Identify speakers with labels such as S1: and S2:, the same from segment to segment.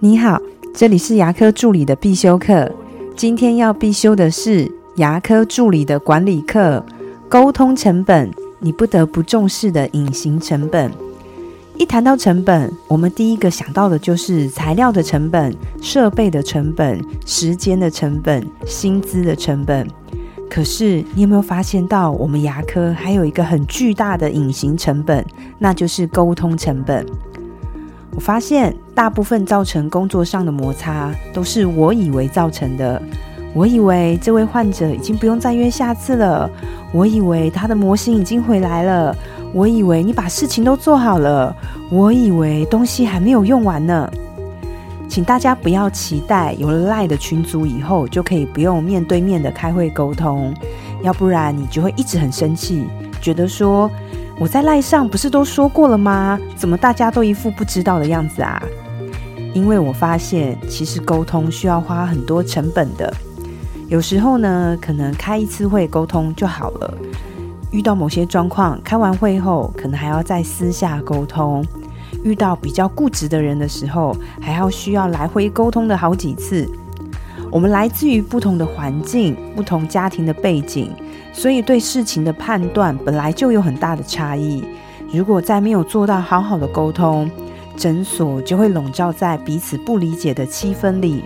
S1: 你好，这里是牙科助理的必修课。今天要必修的是牙科助理的管理课——沟通成本，你不得不重视的隐形成本。一谈到成本，我们第一个想到的就是材料的成本、设备的成本、时间的成本、薪资的成本。可是，你有没有发现到，我们牙科还有一个很巨大的隐形成本，那就是沟通成本。我发现，大部分造成工作上的摩擦，都是我以为造成的。我以为这位患者已经不用再约下次了，我以为他的模型已经回来了，我以为你把事情都做好了，我以为东西还没有用完呢。请大家不要期待有了赖的群组以后就可以不用面对面的开会沟通，要不然你就会一直很生气，觉得说我在赖上不是都说过了吗？怎么大家都一副不知道的样子啊？因为我发现其实沟通需要花很多成本的，有时候呢可能开一次会沟通就好了，遇到某些状况，开完会后可能还要再私下沟通。遇到比较固执的人的时候，还要需要来回沟通的好几次。我们来自于不同的环境、不同家庭的背景，所以对事情的判断本来就有很大的差异。如果再没有做到好好的沟通，诊所就会笼罩在彼此不理解的气氛里。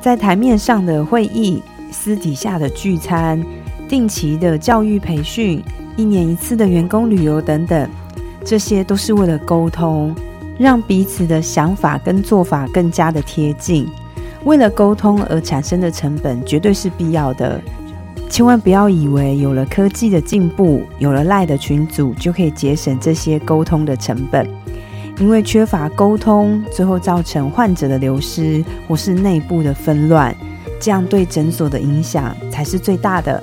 S1: 在台面上的会议、私底下的聚餐、定期的教育培训、一年一次的员工旅游等等。这些都是为了沟通，让彼此的想法跟做法更加的贴近。为了沟通而产生的成本绝对是必要的，千万不要以为有了科技的进步，有了赖的群组就可以节省这些沟通的成本。因为缺乏沟通，最后造成患者的流失或是内部的纷乱，这样对诊所的影响才是最大的。